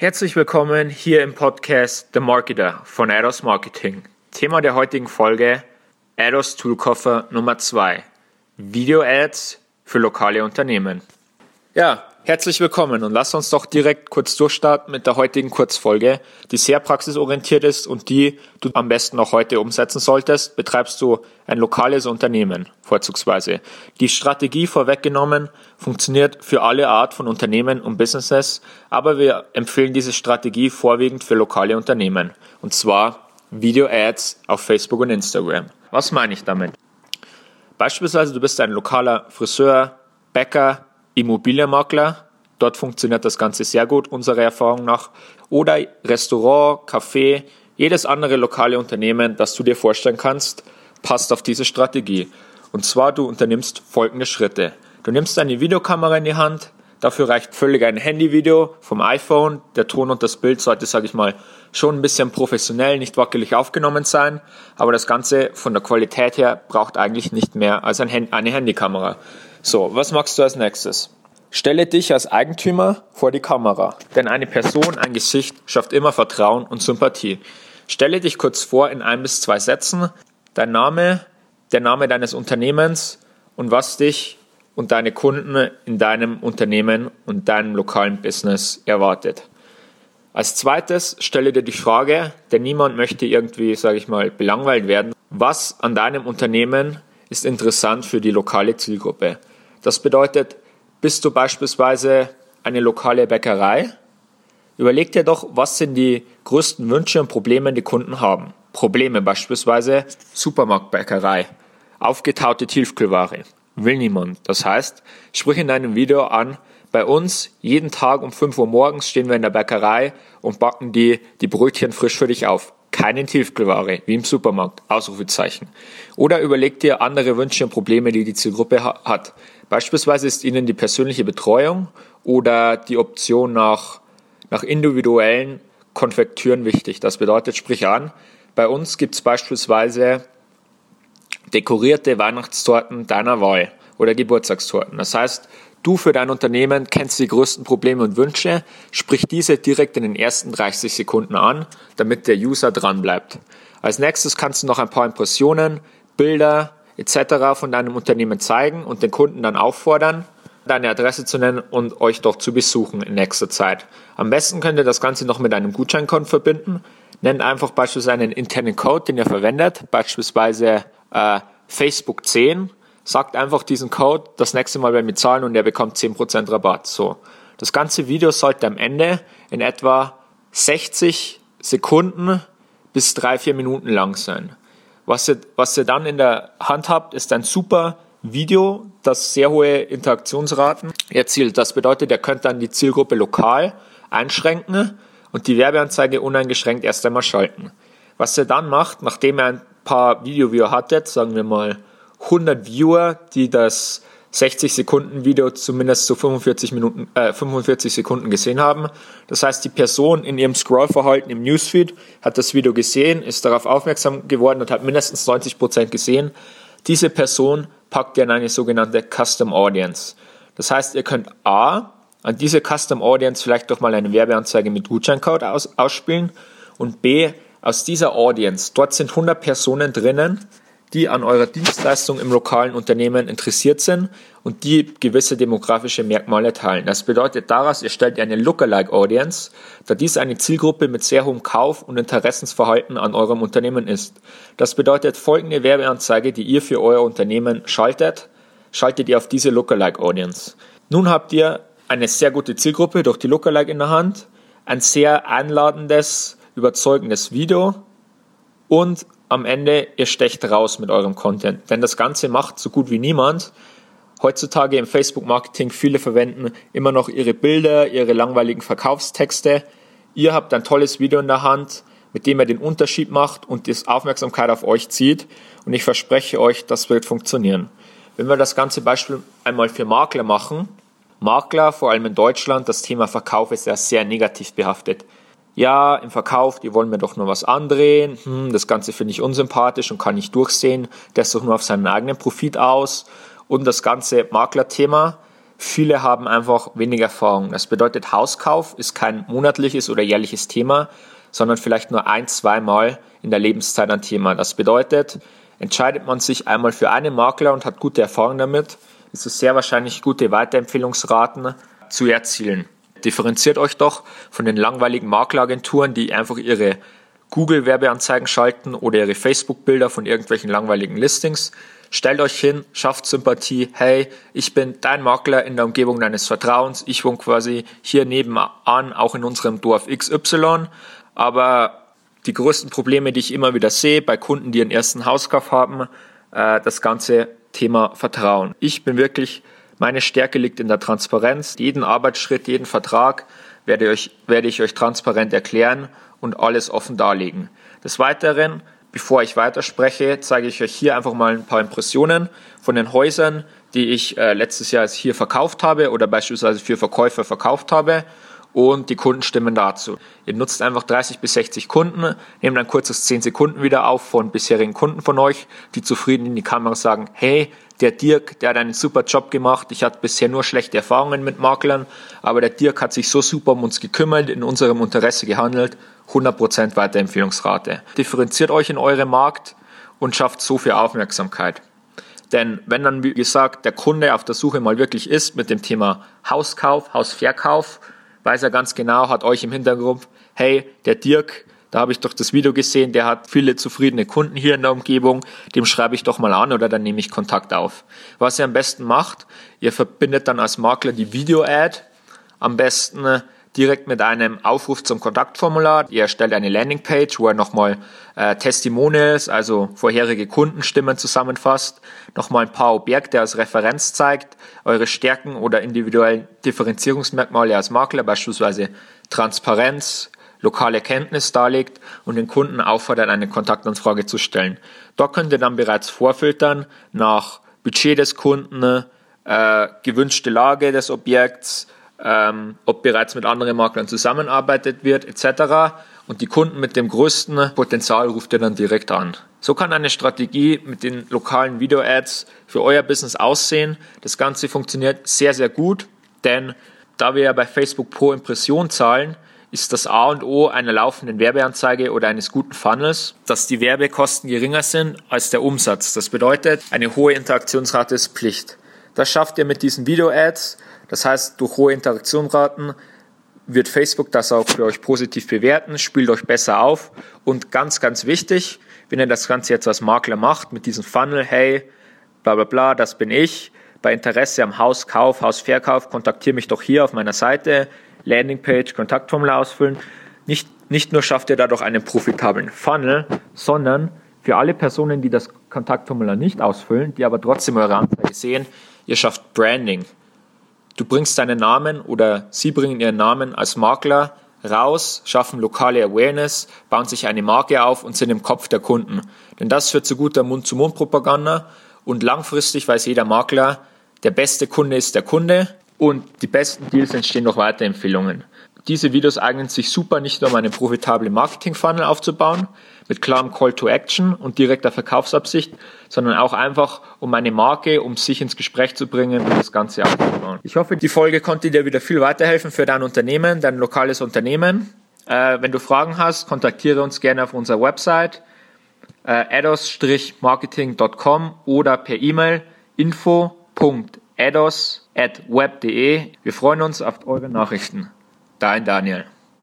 Herzlich willkommen hier im Podcast The Marketer von Ados Marketing. Thema der heutigen Folge Ados Toolkoffer Nummer 2. Video Ads für lokale Unternehmen. Ja, Herzlich willkommen und lass uns doch direkt kurz durchstarten mit der heutigen Kurzfolge, die sehr praxisorientiert ist und die du am besten noch heute umsetzen solltest. Betreibst du ein lokales Unternehmen, vorzugsweise. Die Strategie vorweggenommen funktioniert für alle Art von Unternehmen und Businesses, aber wir empfehlen diese Strategie vorwiegend für lokale Unternehmen. Und zwar Video-Ads auf Facebook und Instagram. Was meine ich damit? Beispielsweise, du bist ein lokaler Friseur, Bäcker, Immobilienmakler. Dort funktioniert das Ganze sehr gut, unserer Erfahrung nach. Oder Restaurant, Café, jedes andere lokale Unternehmen, das du dir vorstellen kannst, passt auf diese Strategie. Und zwar, du unternimmst folgende Schritte. Du nimmst deine Videokamera in die Hand. Dafür reicht völlig ein Handyvideo vom iPhone. Der Ton und das Bild sollte, sage ich mal, schon ein bisschen professionell, nicht wackelig aufgenommen sein. Aber das Ganze von der Qualität her braucht eigentlich nicht mehr als ein, eine Handykamera. So, was machst du als nächstes? Stelle dich als Eigentümer vor die Kamera, denn eine Person, ein Gesicht schafft immer Vertrauen und Sympathie. Stelle dich kurz vor in ein bis zwei Sätzen, dein Name, der Name deines Unternehmens und was dich und deine Kunden in deinem Unternehmen und deinem lokalen Business erwartet. Als zweites stelle dir die Frage, denn niemand möchte irgendwie, sage ich mal, belangweilt werden, was an deinem Unternehmen ist interessant für die lokale Zielgruppe. Das bedeutet, bist du beispielsweise eine lokale Bäckerei? Überleg dir doch, was sind die größten Wünsche und Probleme, die Kunden haben. Probleme beispielsweise Supermarktbäckerei, aufgetaute Tiefkühlware. Will niemand. Das heißt, sprich in deinem Video an, bei uns jeden Tag um 5 Uhr morgens stehen wir in der Bäckerei und backen die, die Brötchen frisch für dich auf keine Tiefkühlware, wie im Supermarkt, Ausrufezeichen. Oder überleg dir andere Wünsche und Probleme, die die Zielgruppe hat. Beispielsweise ist ihnen die persönliche Betreuung oder die Option nach, nach individuellen Konfektüren wichtig. Das bedeutet, sprich an, bei uns gibt es beispielsweise dekorierte Weihnachtstorten deiner Wahl oder Geburtstagstorten. Das heißt, Du für dein Unternehmen kennst die größten Probleme und Wünsche, sprich diese direkt in den ersten 30 Sekunden an, damit der User dran bleibt. Als nächstes kannst du noch ein paar Impressionen, Bilder etc. von deinem Unternehmen zeigen und den Kunden dann auffordern, deine Adresse zu nennen und euch doch zu besuchen in nächster Zeit. Am besten könnt ihr das Ganze noch mit einem Gutscheincode verbinden. Nennt einfach beispielsweise einen internen Code, den ihr verwendet, beispielsweise äh, Facebook 10 sagt einfach diesen Code das nächste Mal bei mir zahlen und er bekommt 10% Rabatt. So. Das ganze Video sollte am Ende in etwa 60 Sekunden bis 3-4 Minuten lang sein. Was ihr, was ihr dann in der Hand habt, ist ein super Video, das sehr hohe Interaktionsraten erzielt. Das bedeutet, ihr könnt dann die Zielgruppe lokal einschränken und die Werbeanzeige uneingeschränkt erst einmal schalten. Was ihr dann macht, nachdem ihr ein paar Video-Viewer hattet, sagen wir mal 100 Viewer, die das 60 Sekunden Video zumindest zu 45 Minuten, äh, 45 Sekunden gesehen haben. Das heißt, die Person in ihrem Scrollverhalten im Newsfeed hat das Video gesehen, ist darauf aufmerksam geworden und hat mindestens 90 Prozent gesehen. Diese Person packt ihr in eine sogenannte Custom Audience. Das heißt, ihr könnt A, an diese Custom Audience vielleicht doch mal eine Werbeanzeige mit Gutscheincode aus, ausspielen und B, aus dieser Audience, dort sind 100 Personen drinnen, die an eurer Dienstleistung im lokalen Unternehmen interessiert sind und die gewisse demografische Merkmale teilen. Das bedeutet daraus, ihr stellt eine Lookalike Audience, da dies eine Zielgruppe mit sehr hohem Kauf- und Interessensverhalten an eurem Unternehmen ist. Das bedeutet folgende Werbeanzeige, die ihr für euer Unternehmen schaltet, schaltet ihr auf diese Lookalike Audience. Nun habt ihr eine sehr gute Zielgruppe durch die Lookalike in der Hand, ein sehr einladendes, überzeugendes Video und am Ende, ihr stecht raus mit eurem Content. Denn das Ganze macht so gut wie niemand. Heutzutage im Facebook-Marketing, viele verwenden immer noch ihre Bilder, ihre langweiligen Verkaufstexte. Ihr habt ein tolles Video in der Hand, mit dem ihr den Unterschied macht und die Aufmerksamkeit auf euch zieht. Und ich verspreche euch, das wird funktionieren. Wenn wir das ganze Beispiel einmal für Makler machen, Makler, vor allem in Deutschland, das Thema Verkauf ist ja sehr negativ behaftet ja, im Verkauf, die wollen mir doch nur was andrehen, hm, das Ganze finde ich unsympathisch und kann nicht durchsehen, der ist doch nur auf seinen eigenen Profit aus. Und das ganze Maklerthema Viele haben einfach wenig Erfahrung. Das bedeutet, Hauskauf ist kein monatliches oder jährliches Thema, sondern vielleicht nur ein, zweimal in der Lebenszeit ein Thema. Das bedeutet, entscheidet man sich einmal für einen Makler und hat gute Erfahrungen damit, ist es sehr wahrscheinlich gute Weiterempfehlungsraten zu erzielen. Differenziert euch doch von den langweiligen Makleragenturen, die einfach ihre Google-Werbeanzeigen schalten oder ihre Facebook-Bilder von irgendwelchen langweiligen Listings. Stellt euch hin, schafft Sympathie. Hey, ich bin dein Makler in der Umgebung deines Vertrauens. Ich wohne quasi hier nebenan, auch in unserem Dorf XY. Aber die größten Probleme, die ich immer wieder sehe bei Kunden, die ihren ersten Hauskauf haben, äh, das ganze Thema Vertrauen. Ich bin wirklich, meine Stärke liegt in der Transparenz. Jeden Arbeitsschritt, jeden Vertrag werde ich euch, werde ich euch transparent erklären und alles offen darlegen. Des Weiteren, bevor ich weiterspreche, zeige ich euch hier einfach mal ein paar Impressionen von den Häusern, die ich äh, letztes Jahr hier verkauft habe oder beispielsweise für Verkäufer verkauft habe und die Kunden stimmen dazu. Ihr nutzt einfach 30 bis 60 Kunden, nehmt ein kurzes 10 Sekunden wieder auf von bisherigen Kunden von euch, die zufrieden in die Kamera sagen, hey, der Dirk, der hat einen super Job gemacht, ich hatte bisher nur schlechte Erfahrungen mit Maklern, aber der Dirk hat sich so super um uns gekümmert, in unserem Interesse gehandelt, 100% Weiterempfehlungsrate. Differenziert euch in eurem Markt und schafft so viel Aufmerksamkeit. Denn wenn dann, wie gesagt, der Kunde auf der Suche mal wirklich ist mit dem Thema Hauskauf, Hausverkauf, weiß er ganz genau, hat euch im Hintergrund, hey, der Dirk, da habe ich doch das Video gesehen, der hat viele zufriedene Kunden hier in der Umgebung, dem schreibe ich doch mal an oder dann nehme ich Kontakt auf. Was ihr am besten macht, ihr verbindet dann als Makler die Video-Ad, am besten direkt mit einem Aufruf zum Kontaktformular. Ihr erstellt eine Landingpage, wo ihr nochmal äh, Testimonials, also vorherige Kundenstimmen zusammenfasst, nochmal ein paar Objekte als Referenz zeigt, eure Stärken oder individuellen Differenzierungsmerkmale als Makler, beispielsweise Transparenz, lokale Kenntnis darlegt und den Kunden auffordert, eine Kontaktanfrage zu stellen. Dort könnt ihr dann bereits vorfiltern nach Budget des Kunden, äh, gewünschte Lage des Objekts, ähm, ob bereits mit anderen Maklern zusammenarbeitet wird, etc. Und die Kunden mit dem größten Potenzial ruft ihr dann direkt an. So kann eine Strategie mit den lokalen Video-Ads für euer Business aussehen. Das Ganze funktioniert sehr, sehr gut, denn da wir ja bei Facebook pro Impression zahlen, ist das A und O einer laufenden Werbeanzeige oder eines guten Funnels, dass die Werbekosten geringer sind als der Umsatz. Das bedeutet, eine hohe Interaktionsrate ist Pflicht. Das schafft ihr mit diesen Video-Ads. Das heißt, durch hohe Interaktionsraten wird Facebook das auch für euch positiv bewerten, spielt euch besser auf. Und ganz, ganz wichtig, wenn ihr das Ganze jetzt als Makler macht mit diesem Funnel, hey, bla bla bla, das bin ich, bei Interesse am Hauskauf, Hausverkauf, kontaktiere mich doch hier auf meiner Seite, Landingpage, Kontaktformular ausfüllen. Nicht, nicht nur schafft ihr dadurch einen profitablen Funnel, sondern für alle Personen, die das Kontaktformular nicht ausfüllen, die aber trotzdem eure Anzeige sehen, ihr schafft Branding. Du bringst deinen Namen oder sie bringen ihren Namen als Makler raus, schaffen lokale Awareness, bauen sich eine Marke auf und sind im Kopf der Kunden. Denn das führt zu guter Mund-zu-Mund-Propaganda und langfristig weiß jeder Makler, der beste Kunde ist der Kunde und die besten Deals entstehen durch Weiterempfehlungen. Diese Videos eignen sich super nicht nur um einen profitablen Marketing-Funnel aufzubauen, mit klarem Call to Action und direkter Verkaufsabsicht, sondern auch einfach um eine Marke, um sich ins Gespräch zu bringen und das Ganze aufzubauen. Ich hoffe, die Folge konnte dir wieder viel weiterhelfen für dein Unternehmen, dein lokales Unternehmen. Äh, wenn du Fragen hast, kontaktiere uns gerne auf unserer Website äh, ados-marketing.com oder per E-Mail info.ados at web.de. Wir freuen uns auf eure Nachrichten. Dein Daniel.